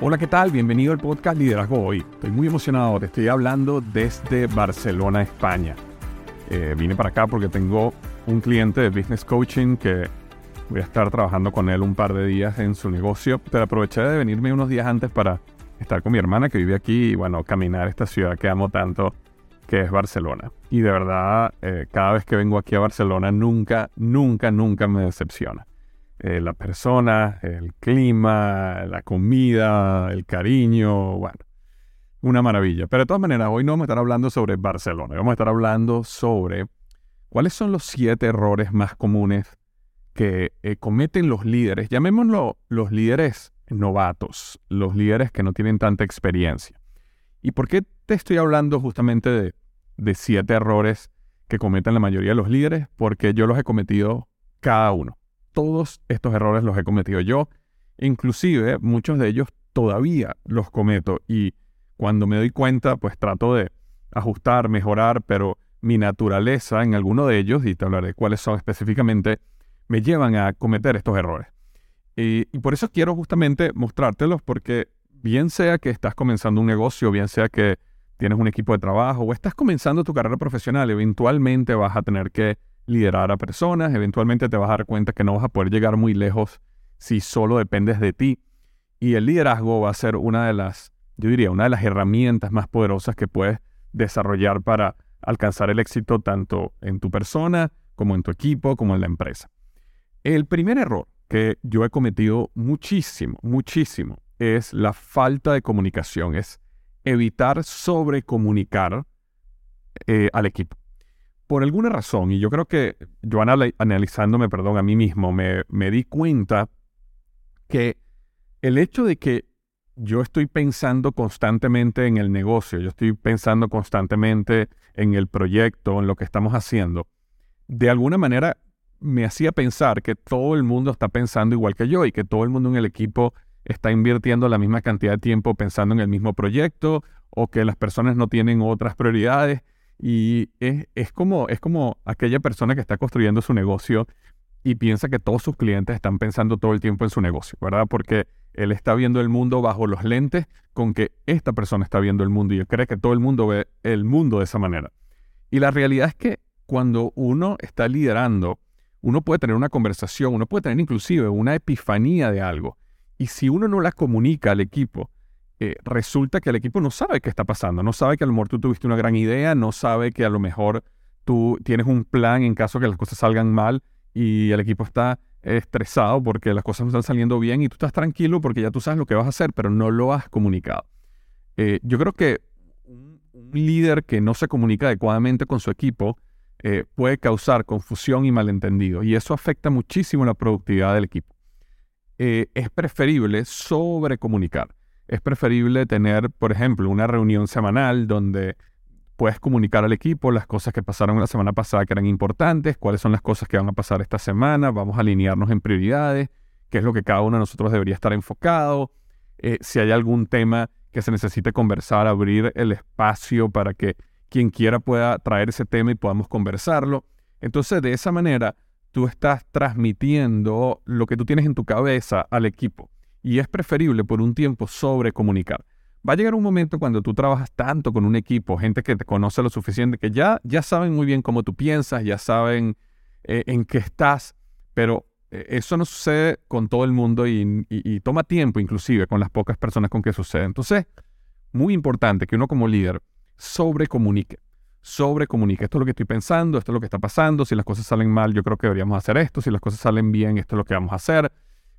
Hola, ¿qué tal? Bienvenido al podcast Liderazgo Hoy. Estoy muy emocionado, te estoy hablando desde Barcelona, España. Eh, vine para acá porque tengo un cliente de business coaching que voy a estar trabajando con él un par de días en su negocio, pero aproveché de venirme unos días antes para estar con mi hermana que vive aquí y bueno, caminar esta ciudad que amo tanto, que es Barcelona. Y de verdad, eh, cada vez que vengo aquí a Barcelona, nunca, nunca, nunca me decepciona. Eh, la persona, el clima, la comida, el cariño, bueno, una maravilla. Pero de todas maneras, hoy no vamos a estar hablando sobre Barcelona, vamos a estar hablando sobre cuáles son los siete errores más comunes que eh, cometen los líderes, llamémoslo los líderes novatos, los líderes que no tienen tanta experiencia. ¿Y por qué te estoy hablando justamente de, de siete errores que cometen la mayoría de los líderes? Porque yo los he cometido cada uno todos estos errores los he cometido yo. Inclusive muchos de ellos todavía los cometo y cuando me doy cuenta pues trato de ajustar, mejorar, pero mi naturaleza en alguno de ellos, y te hablaré cuáles son específicamente, me llevan a cometer estos errores. Y, y por eso quiero justamente mostrártelos porque bien sea que estás comenzando un negocio, bien sea que tienes un equipo de trabajo o estás comenzando tu carrera profesional, eventualmente vas a tener que liderar a personas, eventualmente te vas a dar cuenta que no vas a poder llegar muy lejos si solo dependes de ti. Y el liderazgo va a ser una de las, yo diría, una de las herramientas más poderosas que puedes desarrollar para alcanzar el éxito tanto en tu persona como en tu equipo, como en la empresa. El primer error que yo he cometido muchísimo, muchísimo, es la falta de comunicación, es evitar sobrecomunicar eh, al equipo por alguna razón, y yo creo que yo analizándome, perdón, a mí mismo, me, me di cuenta que el hecho de que yo estoy pensando constantemente en el negocio, yo estoy pensando constantemente en el proyecto, en lo que estamos haciendo, de alguna manera me hacía pensar que todo el mundo está pensando igual que yo y que todo el mundo en el equipo está invirtiendo la misma cantidad de tiempo pensando en el mismo proyecto o que las personas no tienen otras prioridades. Y es, como, es como aquella persona que está construyendo su negocio y piensa que todos sus clientes están pensando todo el tiempo en su negocio, ¿verdad? Porque él está viendo el mundo bajo los lentes con que esta persona está viendo el mundo y él cree que todo el mundo ve el mundo de esa manera. Y la realidad es que cuando uno está liderando, uno puede tener una conversación, uno puede tener inclusive una epifanía de algo. Y si uno no la comunica al equipo, eh, resulta que el equipo no sabe qué está pasando, no sabe que a lo mejor tú tuviste una gran idea, no sabe que a lo mejor tú tienes un plan en caso que las cosas salgan mal y el equipo está estresado porque las cosas no están saliendo bien y tú estás tranquilo porque ya tú sabes lo que vas a hacer, pero no lo has comunicado. Eh, yo creo que un, líder que no se comunica adecuadamente con su equipo eh, puede causar confusión y malentendido y eso afecta muchísimo la productividad del equipo. es preferible sobrecomunicar es preferible tener, por ejemplo, una reunión semanal donde puedes comunicar al equipo las cosas que pasaron la semana pasada que eran importantes, cuáles son las cosas que van a pasar esta semana, vamos a alinearnos en prioridades, qué es lo que cada uno de nosotros debería estar enfocado. eh, si hay algún tema que se necesite conversar, abrir el espacio para que quien quiera pueda traer ese tema y podamos conversarlo. Entonces, de esa manera, tú estás transmitiendo lo que tú tienes en tu cabeza al equipo. Y es preferible por un tiempo sobre comunicar. Va a llegar un momento cuando tú trabajas tanto con un equipo, gente que te conoce lo suficiente, que ya, ya saben muy bien cómo tú piensas, ya saben eh, en qué estás, pero eh, eso no sucede con todo el mundo y, y, toma tiempo inclusive con las pocas personas con que sucede. Entonces, muy importante que uno como líder sobrecomunique, sobrecomunique. Esto es lo que estoy pensando, esto es lo que está pasando, si las cosas salen mal yo creo que deberíamos hacer esto, si las cosas salen bien esto es lo que vamos a hacer.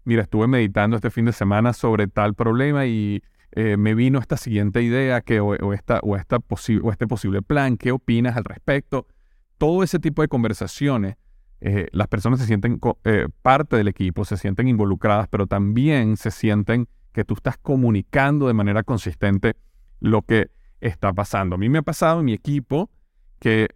Mira, estuve meditando este fin de semana sobre tal problema y eh, me vino esta siguiente idea que, o, esta, o, esta o este posible plan, ¿qué opinas al respecto? Todo ese tipo de conversaciones, eh, las personas se sienten eh, parte del equipo, se sienten involucradas, pero también se sienten que tú estás comunicando de manera consistente lo que está pasando. A mí me ha pasado en mi equipo que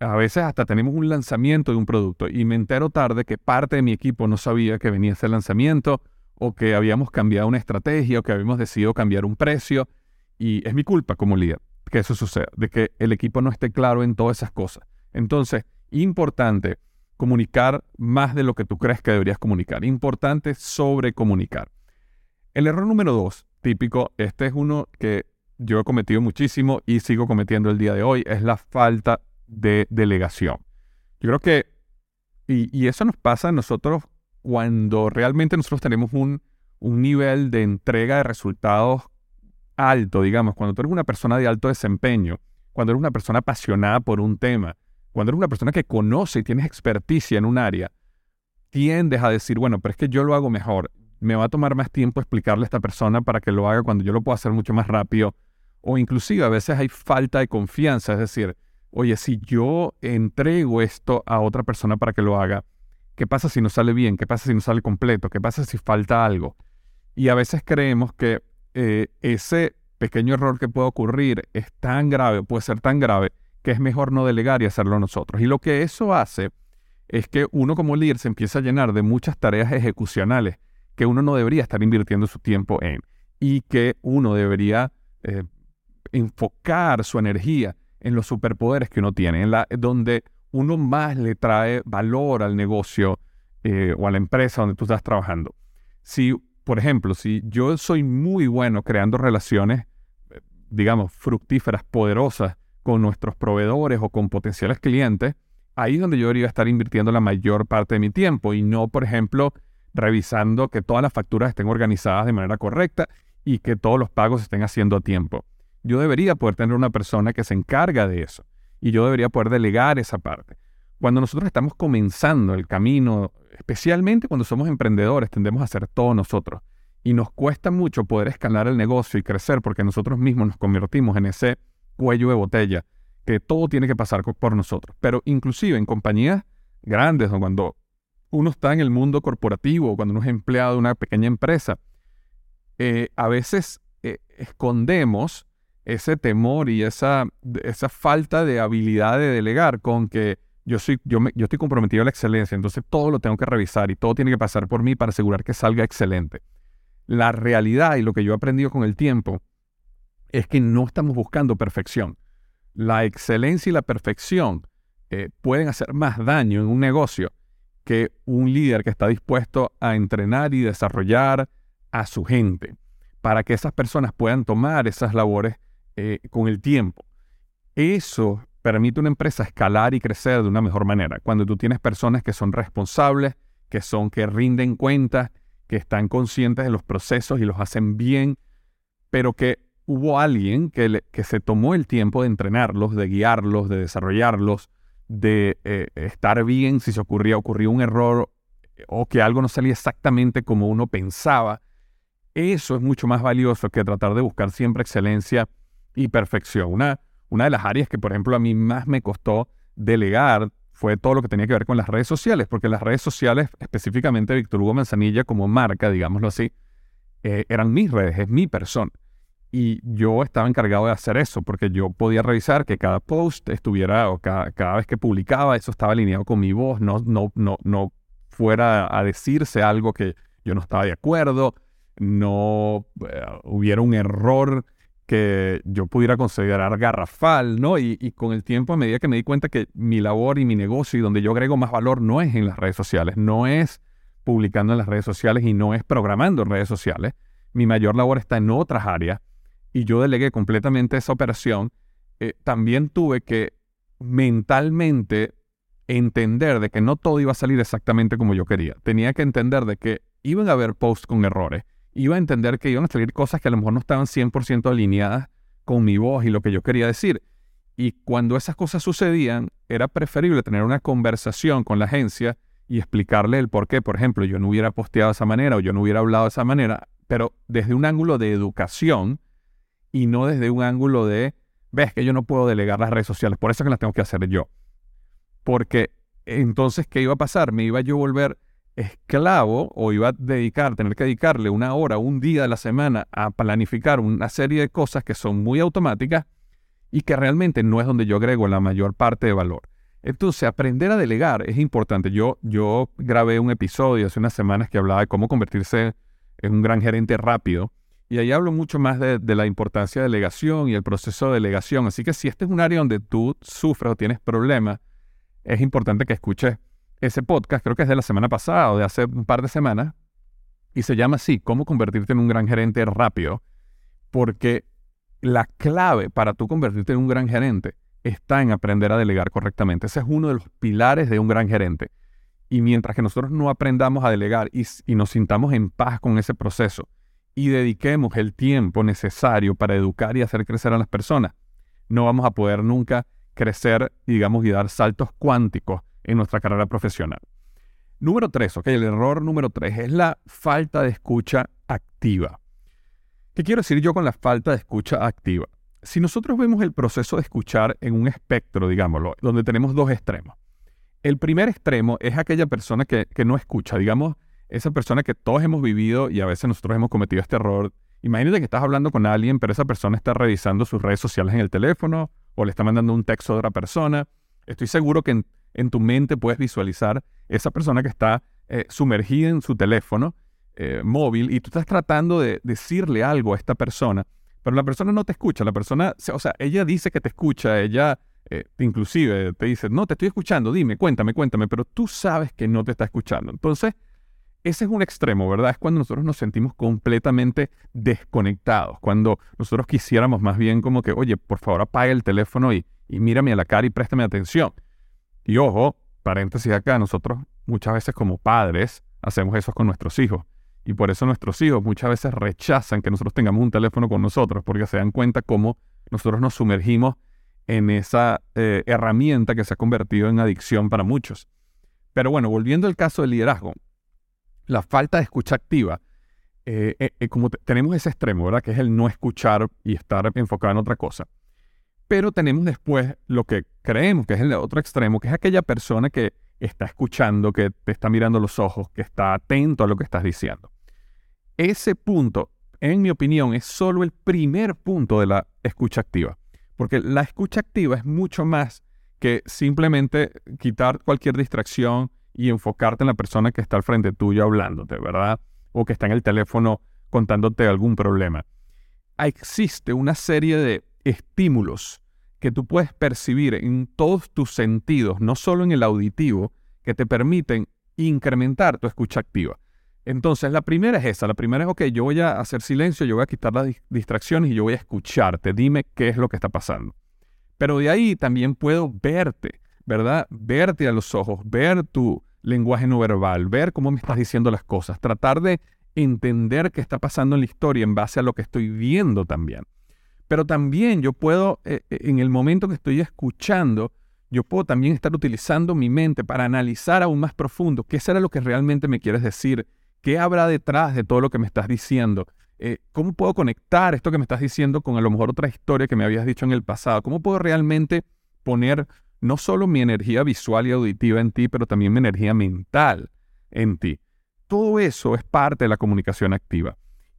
a veces hasta tenemos un lanzamiento de un producto y me entero tarde que parte de mi equipo no sabía que venía ese lanzamiento o que habíamos cambiado una estrategia o que habíamos decidido cambiar un precio. Y es mi culpa como líder que eso suceda, de que el equipo no esté claro en todas esas cosas. Entonces, importante comunicar más de lo que tú crees que deberías comunicar. Importante sobre comunicar. El error número dos, típico, este es uno que yo he cometido muchísimo y sigo cometiendo el día de hoy, es la falta de delegación. Yo creo que, y, eso nos pasa a nosotros cuando realmente nosotros tenemos un, nivel de entrega de resultados alto, digamos, cuando tú eres una persona de alto desempeño, cuando eres una persona apasionada por un tema, cuando eres una persona que conoce y tienes experticia en un área, tiendes a decir, bueno, pero es que yo lo hago mejor, me va a tomar más tiempo explicarle a esta persona para que lo haga cuando yo lo puedo hacer mucho más rápido, o inclusive a veces hay falta de confianza, es decir, oye, si yo entrego esto a otra persona para que lo haga, ¿Qué pasa si no sale bien? ¿Qué pasa si no sale completo? ¿Qué pasa si falta algo? Y a veces creemos que eh, ese pequeño error que puede ocurrir es tan grave, puede ser tan grave, que es mejor no delegar y hacerlo nosotros. Y lo que eso hace es que uno como líder se empieza a llenar de muchas tareas ejecucionales que uno no debería estar invirtiendo su tiempo en y que uno debería eh, enfocar su energía en los superpoderes que uno tiene, en la, donde uno más le trae valor al negocio eh, o a la empresa donde tú estás trabajando. Si, por ejemplo, si yo soy muy bueno creando relaciones, eh, digamos, fructíferas, poderosas con nuestros proveedores o con potenciales clientes, ahí es donde yo debería estar invirtiendo la mayor parte de mi tiempo y no, por ejemplo, revisando que todas las facturas estén organizadas de manera correcta y que todos los pagos estén haciendo a tiempo. Yo debería poder tener una persona que se encarga de eso y yo debería poder delegar esa parte. Cuando nosotros estamos comenzando el camino, especialmente cuando somos emprendedores, tendemos a hacer todo nosotros. Y nos cuesta mucho poder escalar el negocio y crecer porque nosotros mismos nos convertimos en ese cuello de botella que todo tiene que pasar por nosotros. Pero inclusive en compañías grandes o cuando uno está en el mundo corporativo cuando uno es empleado de una pequeña empresa, eh, a veces eh, escondemos ese temor y esa, esa falta de habilidad de delegar con que yo, soy, yo, yo estoy comprometido a la excelencia, entonces todo lo tengo que revisar y todo tiene que pasar por mí para asegurar que salga excelente. La realidad y lo que yo he aprendido con el tiempo es que no estamos buscando perfección. La excelencia y la perfección eh, pueden hacer más daño en un negocio que un líder que está dispuesto a entrenar y desarrollar a su gente para que esas personas puedan tomar esas labores eh, con el tiempo. Eso permite a una empresa escalar y crecer de una mejor manera. Cuando tú tienes personas que son responsables, que son, que rinden cuentas, que están conscientes de los procesos y los hacen bien, pero que hubo alguien que, que se tomó el tiempo de entrenarlos, de guiarlos, de desarrollarlos, de eh, estar bien si se ocurría, ocurrió un error o que algo no salía exactamente como uno pensaba. Eso es mucho más valioso que tratar de buscar siempre excelencia y perfección. Una, una de las áreas que, por ejemplo, a mí más me costó delegar fue todo lo que tenía que ver con las redes sociales, porque las redes sociales, específicamente Víctor Hugo Manzanilla como marca, digámoslo así, eh, eran mis redes, es mi persona. Y yo estaba encargado de hacer eso, porque yo podía revisar que cada post estuviera, o cada, cada vez que publicaba, eso estaba alineado con mi voz, no, no, no, no fuera a decirse algo que yo no estaba de acuerdo. no eh, hubiera un error que yo pudiera considerar garrafal, ¿no? Y, con el tiempo, a medida que me di cuenta que mi labor y mi negocio y donde yo agrego más valor no es en las redes sociales, no es publicando en las redes sociales y no es programando en redes sociales. Mi mayor labor está en otras áreas y yo delegué completamente esa operación. Eh, también tuve que mentalmente entender de que no todo iba a salir exactamente como yo quería. Tenía que entender de que iban a haber posts con errores. Iba a entender que iban a salir cosas que a lo mejor no estaban 100% alineadas con mi voz y lo que yo quería decir. Y cuando esas cosas sucedían, era preferible tener una conversación con la agencia y explicarle el por qué. Por ejemplo, yo no hubiera posteado de esa manera o yo no hubiera hablado de esa manera, pero desde un ángulo de educación y no desde un ángulo de, ves que yo no puedo delegar las redes sociales, por eso es que las tengo que hacer yo. Porque entonces, ¿qué iba a pasar? Me iba yo a volver esclavo o iba a dedicar, tener que dedicarle una hora, un día de la semana a planificar una serie de cosas que son muy automáticas y que realmente no es donde yo agrego la mayor parte de valor. Entonces, aprender a delegar es importante. Yo, yo grabé un episodio hace unas semanas que hablaba de cómo convertirse en un gran gerente rápido. Y ahí hablo mucho más de, de, la importancia de delegación y el proceso de delegación. Así que si este es un área donde tú sufres o tienes problemas, es importante que escuches ese podcast, creo que es de la semana pasada o de hace un par de semanas, y se llama así, cómo convertirte en un gran gerente rápido, porque la clave para tú convertirte en un gran gerente está en aprender a delegar correctamente. Ese es uno de los pilares de un gran gerente. Y mientras que nosotros no aprendamos a delegar y, nos sintamos en paz con ese proceso y dediquemos el tiempo necesario para educar y hacer crecer a las personas, no vamos a poder nunca crecer, digamos, y dar saltos cuánticos en nuestra carrera profesional. Número tres, ok, el error número tres es la falta de escucha activa. ¿Qué quiero decir yo con la falta de escucha activa? Si nosotros vemos el proceso de escuchar en un espectro, digámoslo, donde tenemos dos extremos. El primer extremo es aquella persona que, que no escucha, digamos, esa persona que todos hemos vivido y a veces nosotros hemos cometido este error. Imagínate que estás hablando con alguien, pero esa persona está revisando sus redes sociales en el teléfono o le está mandando un texto a otra persona. Estoy seguro que en, tu mente puedes visualizar esa persona que está eh, sumergida en su teléfono eh, móvil y tú estás tratando de decirle algo a esta persona, pero la persona no te escucha. La persona, o sea, ella dice que te escucha, ella eh, inclusive te dice, no, te estoy escuchando, dime, cuéntame, cuéntame, pero tú sabes que no te está escuchando. Entonces, ese es un extremo, ¿verdad? Es cuando nosotros nos sentimos completamente desconectados, cuando nosotros quisiéramos más bien como que, oye, por favor apaga el teléfono y, y mírame a la cara y préstame atención. Y ojo, paréntesis acá, nosotros muchas veces como padres hacemos eso con nuestros hijos. Y por eso nuestros hijos muchas veces rechazan que nosotros tengamos un teléfono con nosotros, porque se dan cuenta cómo nosotros nos sumergimos en esa eh, herramienta que se ha convertido en adicción para muchos. Pero bueno, volviendo al caso del liderazgo, la falta de escucha activa, eh, eh, como tenemos ese extremo, ¿verdad? Que es el no escuchar y estar enfocado en otra cosa. Pero tenemos después lo que creemos que es el otro extremo, que es aquella persona que está escuchando, que te está mirando los ojos, que está atento a lo que estás diciendo. Ese punto, en mi opinión, es solo el primer punto de la escucha activa. Porque la escucha activa es mucho más que simplemente quitar cualquier distracción, y enfocarte en la persona que está al frente tuyo hablándote, ¿verdad? O que está en el teléfono contándote algún problema. Existe una serie de estímulos que tú puedes percibir en todos tus sentidos, no solo en el auditivo, que te permiten incrementar tu escucha activa. Entonces, la primera es esa. La primera es, ok, yo voy a hacer silencio, yo voy a quitar las distracciones y yo voy a escucharte. Dime qué es lo que está pasando. Pero de ahí también puedo verte, ¿verdad? Verte a los ojos, ver tu, lenguaje no verbal, ver cómo me estás diciendo las cosas, tratar de entender qué está pasando en la historia en base a lo que estoy viendo también. Pero también yo puedo, eh, eh, en el momento que estoy escuchando, yo puedo también estar utilizando mi mente para analizar aún más profundo qué será lo que realmente me quieres decir, qué habrá detrás de todo lo que me estás diciendo, eh, cómo puedo conectar esto que me estás diciendo con a lo mejor otra historia que me habías dicho en el pasado, cómo puedo realmente poner no solo mi energía visual y auditiva en ti, pero también mi energía mental en ti. Todo eso es parte de la comunicación activa.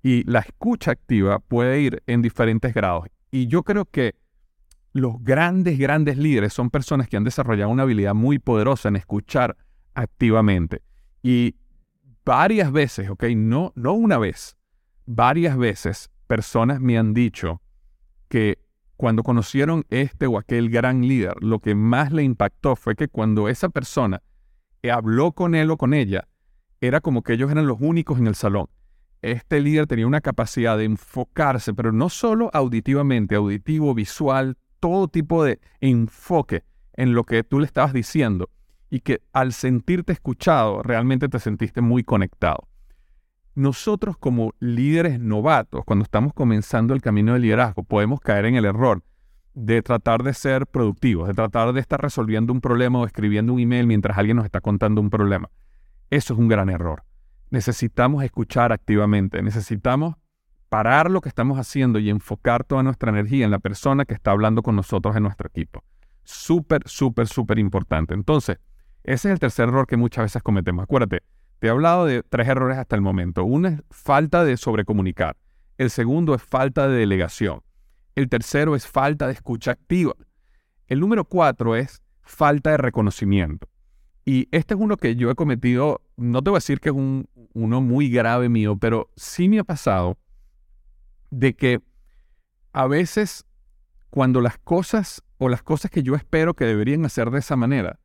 Y la escucha activa puede ir en diferentes grados. Y yo creo que los grandes, grandes líderes son personas que han desarrollado una habilidad muy poderosa en escuchar activamente. Y varias veces, ¿ok? No, no una vez, varias veces personas me han dicho que cuando conocieron este o aquel gran líder, lo que más le impactó fue que cuando esa persona habló con él o con ella, era como que ellos eran los únicos en el salón. Este líder tenía una capacidad de enfocarse, pero no solo auditivamente, auditivo, visual, todo tipo de enfoque en lo que tú le estabas diciendo y que al sentirte escuchado realmente te sentiste muy conectado. Nosotros como líderes novatos, cuando estamos comenzando el camino de liderazgo, podemos caer en el error de tratar de ser productivos, de tratar de estar resolviendo un problema o escribiendo un email mientras alguien nos está contando un problema. Eso es un gran error. Necesitamos escuchar activamente, necesitamos parar lo que estamos haciendo y enfocar toda nuestra energía en la persona que está hablando con nosotros en nuestro equipo. Súper, súper, súper importante. Entonces, ese es el tercer error que muchas veces cometemos. Acuérdate, te he hablado de tres errores hasta el momento. Uno es falta de sobrecomunicar. El segundo es falta de delegación. El tercero es falta de escucha activa. El número cuatro es falta de reconocimiento. Y este es uno que yo he cometido, no te voy a decir que es un, uno muy grave mío, pero sí me ha pasado de que a veces cuando las cosas o las cosas que yo espero que deberían hacer de esa manera,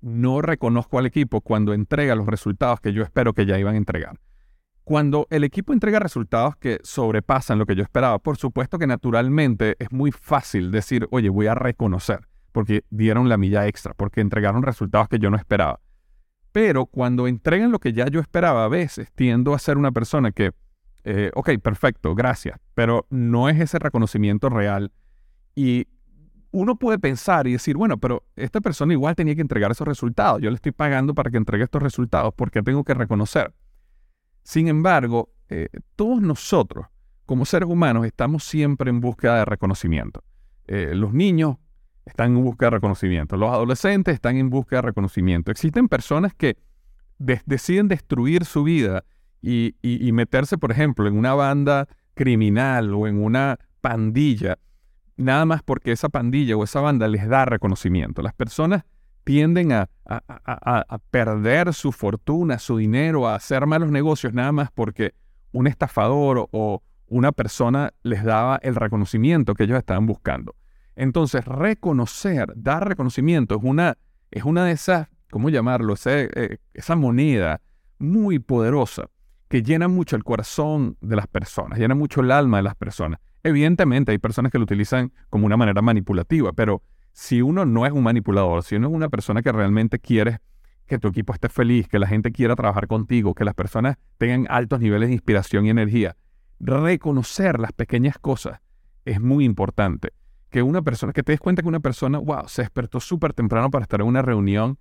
no reconozco al equipo cuando entrega los resultados que yo espero que ya iban a entregar. Cuando el equipo entrega resultados que sobrepasan lo que yo esperaba, por supuesto que naturalmente es muy fácil decir, oye, voy a reconocer, porque dieron la milla extra, porque entregaron resultados que yo no esperaba. Pero cuando entregan lo que ya yo esperaba, a veces tiendo a ser una persona que, eh, ok, perfecto, gracias, pero no es ese reconocimiento real. Y uno puede pensar y decir, bueno, pero esta persona igual tenía que entregar esos resultados. Yo le estoy pagando para que entregue estos resultados porque tengo que reconocer. Sin embargo, eh, todos nosotros, como seres humanos, estamos siempre en búsqueda de reconocimiento. Eh, los niños están en búsqueda de reconocimiento, los adolescentes están en búsqueda de reconocimiento. Existen personas que deciden destruir su vida y, y meterse, por ejemplo, en una banda criminal o en una pandilla, nada más porque esa pandilla o esa banda les da reconocimiento. Las personas tienden a, perder su fortuna, su dinero, a hacer malos negocios nada más porque un estafador o una persona les daba el reconocimiento que ellos estaban buscando. Entonces, reconocer, dar reconocimiento es una, es una de esas, ¿cómo llamarlo? Eh, esa moneda muy poderosa que llena mucho el corazón de las personas, llena mucho el alma de las personas. Evidentemente hay personas que lo utilizan como una manera manipulativa, pero si uno no es un manipulador, si uno es una persona que realmente quiere que tu equipo esté feliz, que la gente quiera trabajar contigo, que las personas tengan altos niveles de inspiración y energía, reconocer las pequeñas cosas es muy importante. Que una persona, que te des cuenta que una persona, wow, se despertó súper temprano para estar en una reunión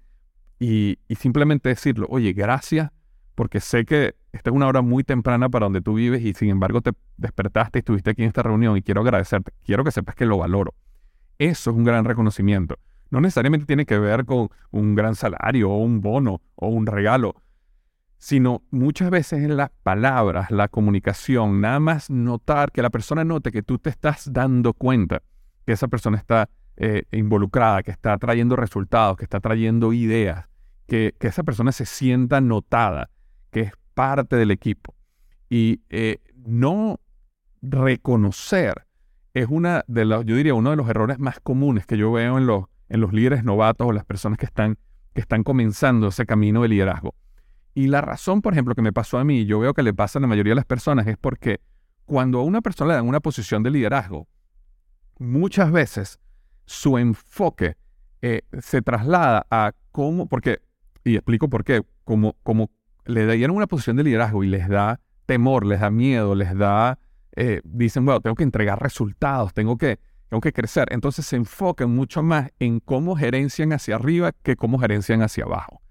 y, y simplemente decirlo, oye, gracias, porque sé que esta es una hora muy temprana para donde tú vives y sin embargo te despertaste y estuviste aquí en esta reunión y quiero agradecerte. Quiero que sepas que lo valoro. Eso es un gran reconocimiento. No necesariamente tiene que ver con un gran salario o un bono o un regalo, sino muchas veces en las palabras, la comunicación, nada más notar que la persona note que tú te estás dando cuenta que esa persona está eh, involucrada, que está trayendo resultados, que está trayendo ideas, que, esa persona se sienta notada, que es parte del equipo. Y eh, no reconocer es una de los, yo diría, uno de los errores más comunes que yo veo en los, en los líderes novatos o las personas que están, que están comenzando ese camino de liderazgo. Y la razón, por ejemplo, que me pasó a mí, yo veo que le pasa a la mayoría de las personas, es porque cuando a una persona le dan una posición de liderazgo, muchas veces su enfoque eh, se traslada a cómo, porque, y explico por qué, como, como le dieron una posición de liderazgo y les da temor, les da miedo, les da eh, dicen, bueno, tengo que entregar resultados, tengo que, tengo que crecer. Entonces se enfocan mucho más en cómo gerencian hacia arriba que cómo gerencian hacia abajo.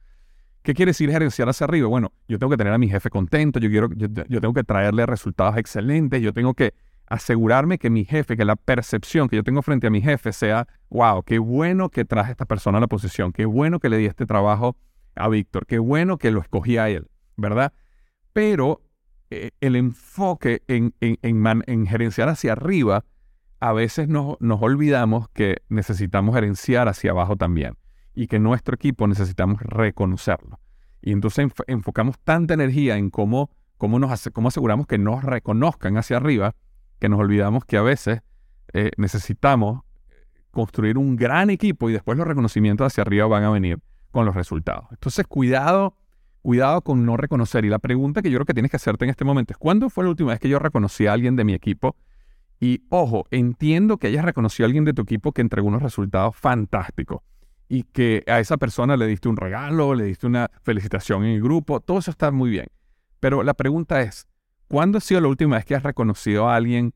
¿Qué quiere decir gerenciar hacia arriba? Bueno, yo tengo que tener a mi jefe contento, yo, quiero, yo, tengo que traerle resultados excelentes, yo tengo que asegurarme que mi jefe, que la percepción que yo tengo frente a mi jefe sea, wow, qué bueno que traje a esta persona a la posición, qué bueno que le di este trabajo a Víctor, qué bueno que lo escogí a él, ¿verdad? Pero eh, el enfoque en, en, gerenciar hacia arriba, a veces nos olvidamos que necesitamos gerenciar hacia abajo también y que nuestro equipo necesitamos reconocerlo. Y entonces enfocamos tanta energía en cómo cómo, nos cómo aseguramos que nos reconozcan hacia arriba, que nos olvidamos que a veces eh, necesitamos construir un gran equipo y después los reconocimientos hacia arriba van a venir con los resultados. Entonces, cuidado, cuidado con no reconocer. Y la pregunta que yo creo que tienes que hacerte en este momento es, ¿cuándo fue la última vez que yo reconocí a alguien de mi equipo? Y ojo, entiendo que hayas reconocido a alguien de tu equipo que entregó unos resultados fantásticos y que a esa persona le diste un regalo, le diste una felicitación en el grupo, todo eso está muy bien. Pero la pregunta es, ¿cuándo ha sido la última vez que has reconocido a alguien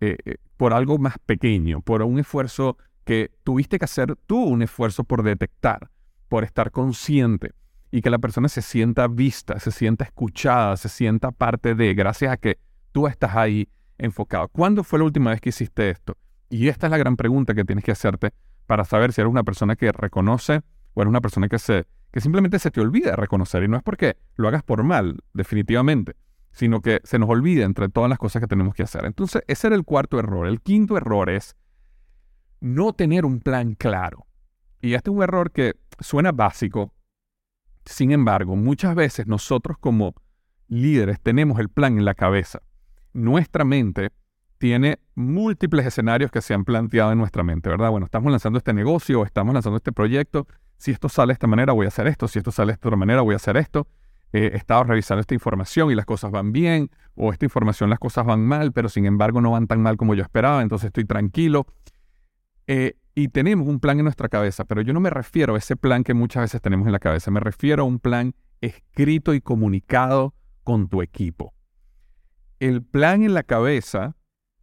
eh, eh, por algo más pequeño, por un esfuerzo que tuviste que hacer tú, un esfuerzo por detectar, por estar consciente y que la persona se sienta vista, se sienta escuchada, se sienta parte de, gracias a que tú estás ahí enfocado. ¿Cuándo fue la última vez que hiciste esto? Y esta es la gran pregunta que tienes que hacerte para saber si eres una persona que reconoce o eres una persona que, se, que simplemente se te olvida reconocer. Y no es porque lo hagas por mal, definitivamente, sino que se nos olvida entre todas las cosas que tenemos que hacer. Entonces, ese era el cuarto error. El quinto error es no tener un plan claro. Y este es un error que suena básico. Sin embargo, muchas veces nosotros como líderes tenemos el plan en la cabeza. Nuestra mente tiene múltiples escenarios que se han planteado en nuestra mente, ¿verdad? Bueno, estamos lanzando este negocio, estamos lanzando este proyecto. Si esto sale de esta manera, voy a hacer esto. Si esto sale de esta otra manera, voy a hacer esto. He estado revisando esta información y las cosas van bien, o esta información las cosas van mal, pero sin embargo no van tan mal como yo esperaba, entonces estoy tranquilo. Eh, y tenemos un plan en nuestra cabeza, pero yo no me refiero a ese plan que muchas veces tenemos en la cabeza, me refiero a un plan escrito y comunicado con tu equipo. El plan en la cabeza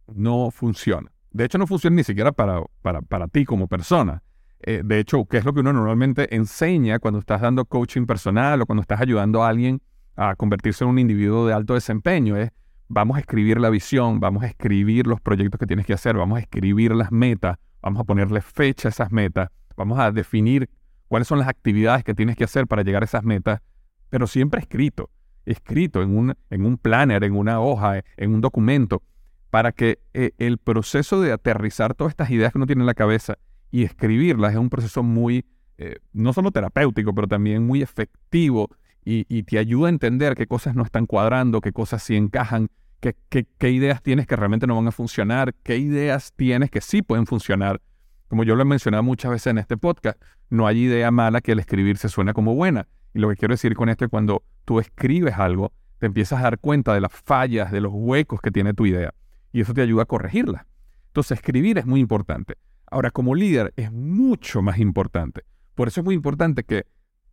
no funciona. De hecho, no funciona ni siquiera para, para, ti como persona. Eh, de hecho, ¿qué es lo que uno normalmente enseña cuando estás dando coaching personal o cuando estás ayudando a alguien a convertirse en un individuo de alto desempeño? Es, vamos a escribir la visión, vamos a escribir los proyectos que tienes que hacer, vamos a escribir las metas, vamos a ponerle fecha a esas metas, vamos a definir cuáles son las actividades que tienes que hacer para llegar a esas metas, pero siempre escrito, escrito en un, en un planner, en una hoja, en un documento, para que eh, el proceso de aterrizar todas estas ideas que uno tiene en la cabeza y escribirlas es un proceso muy, eh, no solo terapéutico, pero también muy efectivo y, te ayuda a entender qué cosas no están cuadrando, qué cosas sí encajan, qué, ideas tienes que realmente no van a funcionar, qué ideas tienes que sí pueden funcionar. Como yo lo he mencionado muchas veces en este podcast, no hay idea mala que el escribir se suena como buena. Y lo que quiero decir con esto es cuando tú escribes algo, te empiezas a dar cuenta de las fallas, de los huecos que tiene tu idea. Y eso te ayuda a corregirla. Entonces, escribir es muy importante. Ahora, como líder, es mucho más importante. Por eso es muy importante que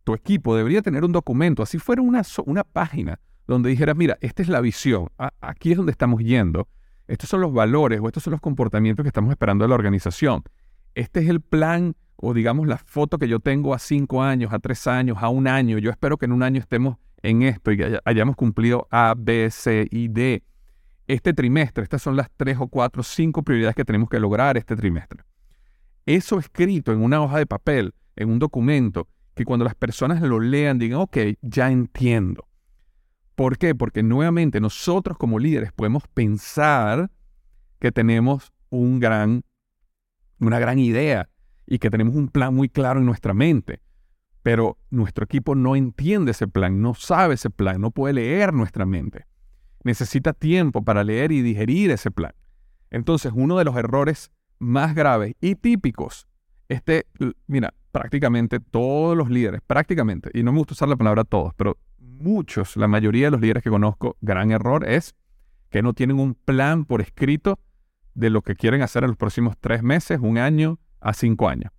tu equipo debería tener un documento, así fuera una, una página, donde dijera, mira, esta es la visión, aquí es donde estamos yendo, estos son los valores o estos son los comportamientos que estamos esperando de la organización. Este es el plan o digamos la foto que yo tengo a cinco años, a tres años, a un año. Yo espero que en un año estemos en esto y hayamos cumplido A, B, C y D. Este trimestre, estas son las tres o cuatro, cinco prioridades que tenemos que lograr este trimestre. Eso escrito en una hoja de papel, en un documento, que cuando las personas lo lean digan, ok, ya entiendo. ¿Por qué? Porque nuevamente nosotros como líderes podemos pensar que tenemos un gran, una gran idea y que tenemos un plan muy claro en nuestra mente, pero nuestro equipo no entiende ese plan, no sabe ese plan, no puede leer nuestra mente. Necesita tiempo para leer y digerir ese plan. Entonces, uno de los errores más graves y típicos, este, mira, prácticamente todos los líderes, prácticamente, y no me gusta usar la palabra todos, pero muchos, la mayoría de los líderes que conozco, gran error es que no tienen un plan por escrito de lo que quieren hacer en los próximos tres meses, un año a cinco años.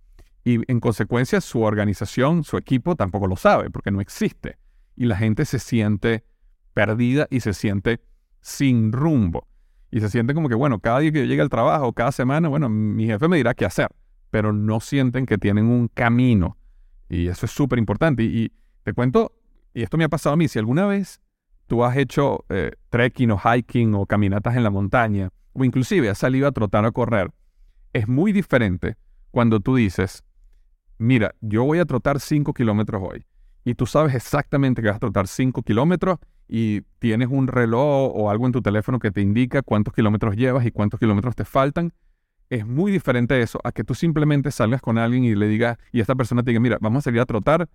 Y en consecuencia su organización, su equipo tampoco lo sabe porque no existe. Y la gente se siente perdida y se siente sin rumbo. Y se siente como que, bueno, cada día que yo llegue al trabajo, cada semana, bueno, mi jefe me dirá qué hacer. Pero no sienten que tienen un camino. Y eso es súper importante. y, te cuento y esto me ha pasado a mí, si alguna vez tú has hecho eh, trekking o hiking o caminatas en la montaña, o inclusive has salido a trotar o correr, es muy diferente cuando tú dices, mira, yo voy a trotar 5 kilómetros hoy, y tú sabes exactamente que vas a trotar 5 kilómetros y tienes un reloj o algo en tu teléfono que te indica cuántos kilómetros llevas y cuántos kilómetros te faltan, es muy diferente eso a que tú simplemente salgas con alguien y le digas, y esta persona te diga, mira, vamos a salir a trotar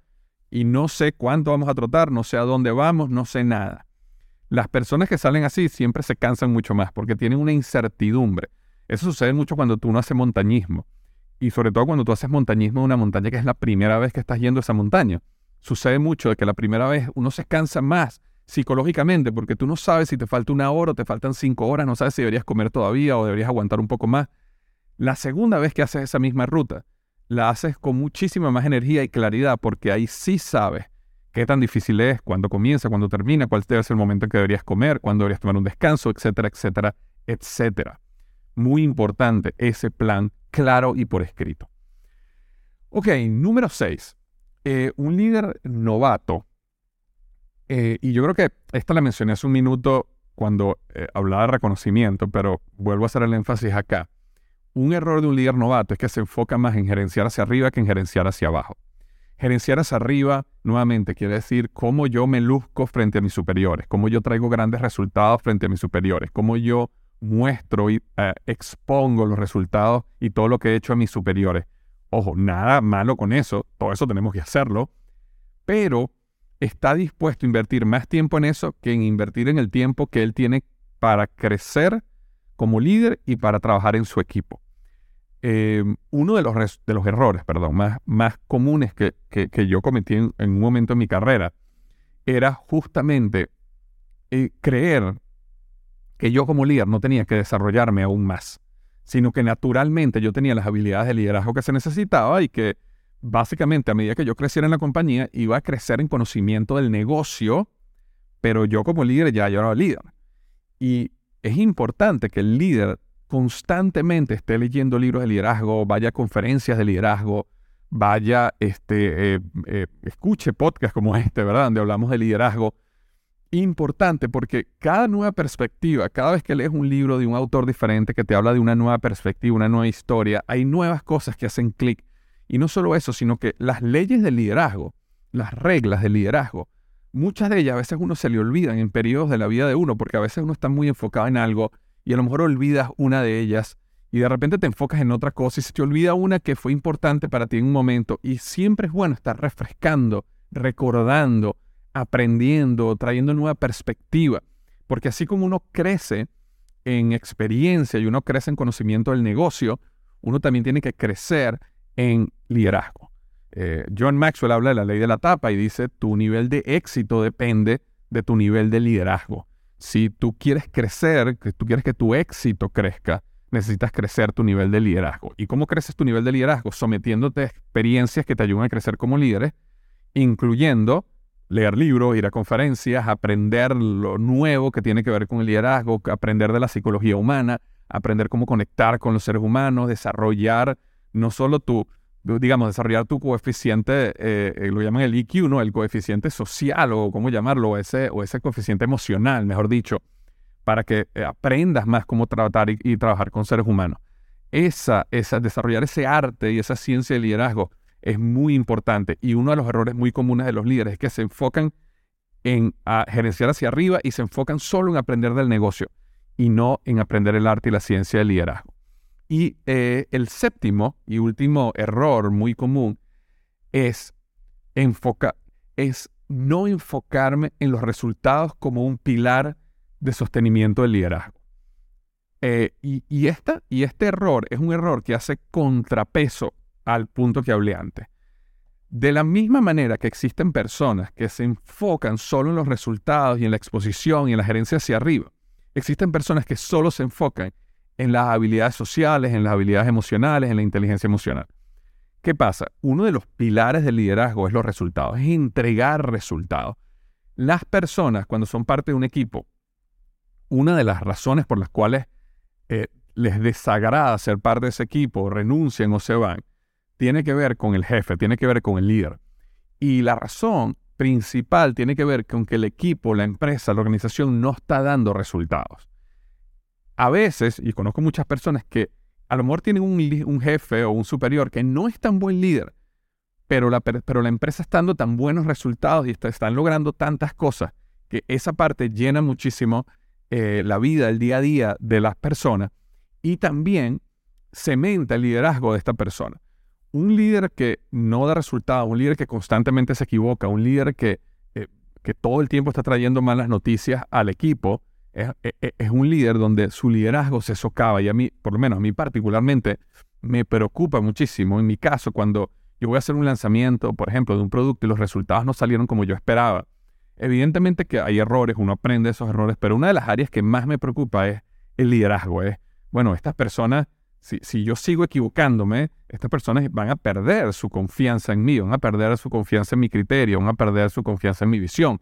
y no sé cuánto vamos a trotar, no sé a dónde vamos, no sé nada. Las personas que salen así siempre se cansan mucho más porque tienen una incertidumbre. Eso sucede mucho cuando tú no haces montañismo. Y sobre todo cuando tú haces montañismo en una montaña que es la primera vez que estás yendo a esa montaña. Sucede mucho de que la primera vez uno se cansa más psicológicamente porque tú no sabes si te falta una hora o te faltan cinco horas, no sabes si deberías comer todavía o deberías aguantar un poco más. La segunda vez que haces esa misma ruta, la haces con muchísima más energía y claridad porque ahí sí sabes qué tan difícil es, cuándo comienza, cuándo termina, cuál debe ser el momento en que deberías comer, cuándo deberías tomar un descanso, etcétera, etcétera, etcétera. Muy importante ese plan claro y por escrito. Ok, número 6. Eh, un líder novato, eh, y yo creo que esta la mencioné hace un minuto cuando eh, hablaba de reconocimiento, pero vuelvo a hacer el énfasis acá. Un error de un líder novato es que se enfoca más en gerenciar hacia arriba que en gerenciar hacia abajo. Gerenciar hacia arriba, nuevamente, quiere decir cómo yo me luzco frente a mis superiores, cómo yo traigo grandes resultados frente a mis superiores, cómo yo muestro y eh, expongo los resultados y todo lo que he hecho a mis superiores. Ojo, nada malo con eso, todo eso tenemos que hacerlo, pero está dispuesto a invertir más tiempo en eso que en invertir en el tiempo que él tiene para crecer como líder y para trabajar en su equipo. Em, uno de los, de los errores perdón, más, más comunes que, yo cometí en, un momento en mi carrera era justamente eh, creer que yo como líder no tenía que desarrollarme aún más, sino que naturalmente yo tenía las habilidades de liderazgo que se necesitaba y que básicamente a medida que yo creciera en la compañía iba a crecer en conocimiento del negocio, pero yo como líder ya yo era líder. Y es importante que el líder constantemente esté leyendo libros de liderazgo, vaya a conferencias de liderazgo, vaya, este, eh, eh, escuche podcasts como este, ¿verdad? Donde hablamos de liderazgo, importante porque cada nueva perspectiva, cada vez que lees un libro de un autor diferente que te habla de una nueva perspectiva, una nueva historia, hay nuevas cosas que hacen clic. Y no solo eso, sino que las leyes del liderazgo, las reglas del liderazgo, muchas de ellas a veces uno se le olvidan en periodos de la vida de uno, porque a veces uno está muy enfocado en algo y a lo mejor olvidas una de ellas y de repente te enfocas en otra cosa y se te olvida una que fue importante para ti en un momento y siempre es bueno estar refrescando, recordando, aprendiendo, trayendo nueva perspectiva. Porque así como uno crece en experiencia y uno crece en conocimiento del negocio, uno también tiene que crecer en liderazgo. Eh, John Maxwell habla de la ley de la tapa y dice, tu nivel de éxito depende de tu nivel de liderazgo. Si tú quieres crecer, que tú quieres que tu éxito crezca, necesitas crecer tu nivel de liderazgo. ¿Y cómo creces tu nivel de liderazgo? Sometiéndote a experiencias que te ayuden a crecer como líderes, incluyendo leer libros, ir a conferencias, aprender lo nuevo que tiene que ver con el liderazgo, aprender de la psicología humana, aprender cómo conectar con los seres humanos, desarrollar no solo tu, digamos, desarrollar tu coeficiente, eh, eh, lo llaman el IQ, ¿no? El coeficiente social o cómo llamarlo, o ese, o ese coeficiente emocional, mejor dicho, para que eh, aprendas más cómo tratar y, y, trabajar con seres humanos. Esa, esa, desarrollar ese arte y esa ciencia de liderazgo es muy importante y uno de los errores muy comunes de los líderes es que se enfocan en gerenciar hacia arriba y se enfocan solo en aprender del negocio y no en aprender el arte y la ciencia del liderazgo. Y eh, el séptimo y último error muy común es, enfoca, es no enfocarme en los resultados como un pilar de sostenimiento del liderazgo. Eh, y, y, esta, y este error es un error que hace contrapeso al punto que hablé antes. De la misma manera que existen personas que se enfocan solo en los resultados y en la exposición y en la gerencia hacia arriba, existen personas que solo se enfocan en las habilidades sociales, en las habilidades emocionales, en la inteligencia emocional. ¿Qué pasa? Uno de los pilares del liderazgo es los resultados, es entregar resultados. Las personas, cuando son parte de un equipo, una de las razones por las cuales eh, les desagrada ser parte de ese equipo, renuncian o se van, tiene que ver con el jefe, tiene que ver con el líder. Y la razón principal tiene que ver con que el equipo, la empresa, la organización no está dando resultados. A veces, y conozco muchas personas que a lo mejor tienen un, jefe o un superior que no es tan buen líder, pero la, pero la empresa está dando tan buenos resultados y están logrando tantas cosas que esa parte llena muchísimo eh, la vida, el día a día de las personas y también cementa el liderazgo de esta persona. Un líder que no da resultados, un líder que constantemente se equivoca, un líder que eh, que todo el tiempo está trayendo malas noticias al equipo, es, es, un líder donde su liderazgo se socava. Y a mí, por lo menos a mí particularmente, me preocupa muchísimo. En mi caso, cuando yo voy a hacer un lanzamiento, por ejemplo, de un producto y los resultados no salieron como yo esperaba. Evidentemente que hay errores, uno aprende esos errores, pero una de las áreas que más me preocupa es el liderazgo. Es, bueno, estas personas, si, si yo sigo equivocándome, estas personas van a perder su confianza en mí, van a perder su confianza en mi criterio, van a perder su confianza en mi visión.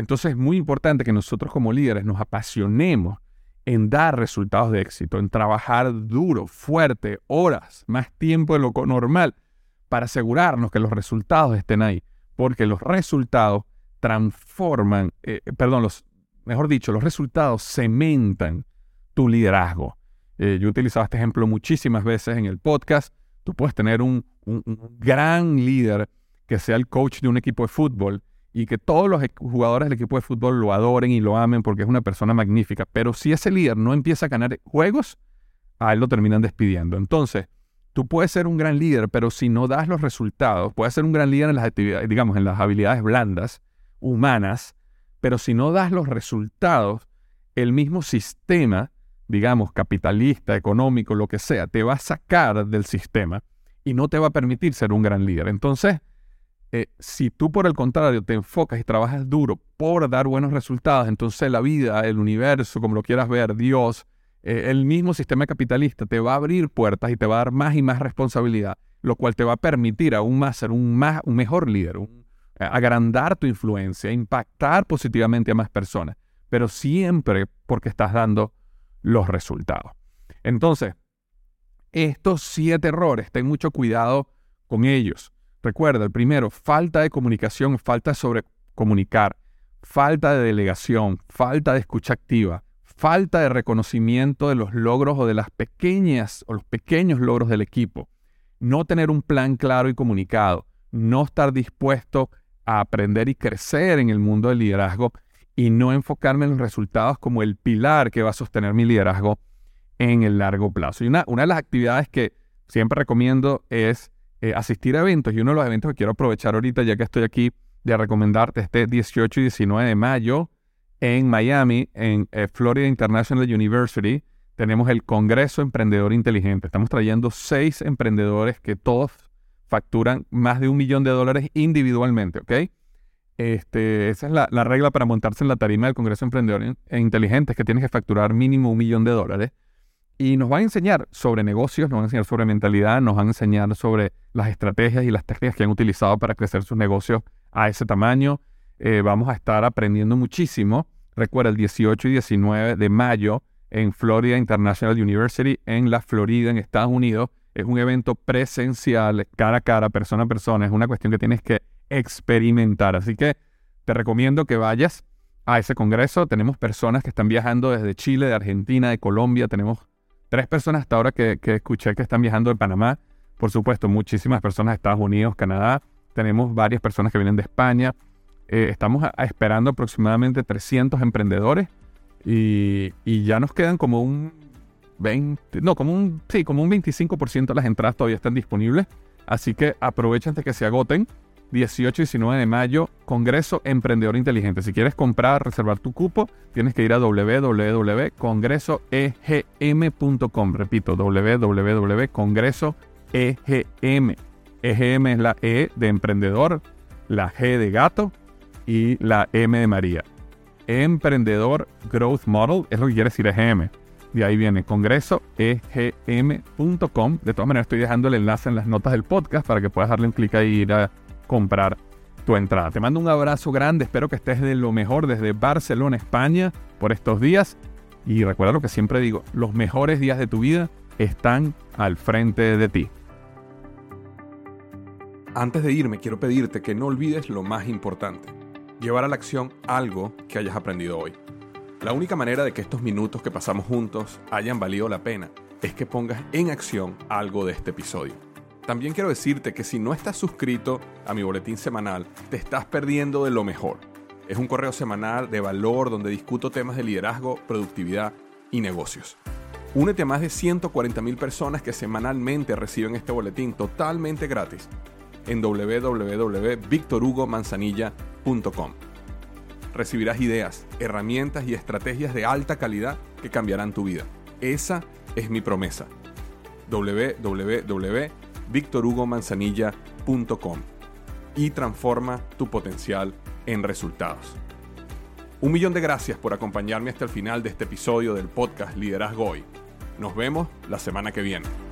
Entonces es muy importante que nosotros como líderes nos apasionemos en dar resultados de éxito, en trabajar duro, fuerte, horas, más tiempo de lo normal, para asegurarnos que los resultados estén ahí. Porque los resultados transforman, eh, perdón, los, mejor dicho, los resultados cementan tu liderazgo. Eh, yo he utilizado este ejemplo muchísimas veces en el podcast. Tú puedes tener un gran líder que sea el coach de un equipo de fútbol y que todos los jugadores del equipo de fútbol lo adoren y lo amen porque es una persona magnífica. Pero si ese líder no empieza a ganar juegos, a él lo terminan despidiendo. Entonces, tú puedes ser un gran líder, pero si no das los resultados, puedes ser un gran líder en las actividades, digamos, en las habilidades blandas, humanas, pero si no das los resultados, el mismo sistema, digamos, capitalista, económico, lo que sea, te va a sacar del sistema y no te va a permitir ser un gran líder. Entonces, eh, si tú por el contrario te enfocas y trabajas duro por dar buenos resultados, entonces la vida, el universo, como lo quieras ver, Dios, eh, el mismo sistema capitalista te va a abrir puertas y te va a dar más y más responsabilidad, lo cual te va a permitir aún más ser un, más, un mejor líder, eh, agrandar tu influencia, impactar positivamente a más personas, pero siempre porque estás dando los resultados. Entonces, estos siete errores, ten mucho cuidado con ellos. Recuerda, el primero, falta de comunicación, falta sobre comunicar, falta de delegación, falta de escucha activa, falta de reconocimiento de los logros o de las pequeñas o los pequeños logros del equipo, no tener un plan claro y comunicado, no estar dispuesto a aprender y crecer en el mundo del liderazgo y no enfocarme en los resultados como el pilar que va a sostener mi liderazgo en el largo plazo. Y una, una de las actividades que siempre recomiendo es eh, asistir a eventos y uno de los eventos que quiero aprovechar ahorita, ya que estoy aquí, de recomendarte este 18 y 19 de mayo en Miami, en eh, Florida International University, tenemos el Congreso Emprendedor Inteligente. Estamos trayendo seis emprendedores que todos facturan más de un millón de dólares individualmente, ¿ok? Este, esa es la, la regla para montarse en la tarima del Congreso Emprendedor Inteligente, es que tienes que facturar mínimo un millón de dólares. Y nos van a enseñar sobre negocios, nos van a enseñar sobre mentalidad, nos van a enseñar sobre las estrategias y las técnicas que han utilizado para crecer sus negocios a ese tamaño. Eh, vamos a estar aprendiendo muchísimo. Recuerda, el 18 y 19 de mayo en Florida International University, en la Florida, en Estados Unidos. Es un evento presencial, cara a cara, persona a persona. Es una cuestión que tienes que experimentar. Así que te recomiendo que vayas a ese congreso. Tenemos personas que están viajando desde Chile, de Argentina, de Colombia. Tenemos tres personas hasta ahora que, escuché que están viajando de Panamá. Por supuesto, muchísimas personas de Estados Unidos, Canadá. Tenemos varias personas que vienen de España. Eh, estamos esperando aproximadamente 300 emprendedores y, ya nos quedan como un 20, no, como un, sí, como un 25% de las entradas todavía están disponibles. Así que aprovechen de que se agoten. 18 y 19 de mayo, Congreso Emprendedor Inteligente. Si quieres comprar, reservar tu cupo, tienes que ir a www.congresoegm.com. Repito, www.congresoegm. EGM es la E de emprendedor, la G de gato y la M de María. Emprendedor Growth Model es lo que quiere decir EGM. De ahí viene congresoegm.com. De todas maneras, estoy dejando el enlace en las notas del podcast para que puedas darle un clic ahí ir a comprar tu entrada. Te mando un abrazo grande, espero que estés de lo mejor desde Barcelona, España, por estos días. Y recuerda lo que siempre digo, los mejores días de tu vida están al frente de ti. Antes de irme, quiero pedirte que no olvides lo más importante, llevar a la acción algo que hayas aprendido hoy. La única manera de que estos minutos que pasamos juntos hayan valido la pena es que pongas en acción algo de este episodio. También quiero decirte que si no estás suscrito a mi boletín semanal, te estás perdiendo de lo mejor. Es un correo semanal de valor donde discuto temas de liderazgo, productividad y negocios. Únete a más de 140 mil personas que semanalmente reciben este boletín totalmente gratis en www.victorhugomanzanilla.com. recibirás ideas, herramientas y estrategias de alta calidad que cambiarán tu vida. Esa es mi promesa. www.victorhugomanzanilla.com y transforma tu potencial en resultados. Un millón de gracias por acompañarme hasta el final de este episodio del podcast Liderazgo Hoy. Nos vemos la semana que viene.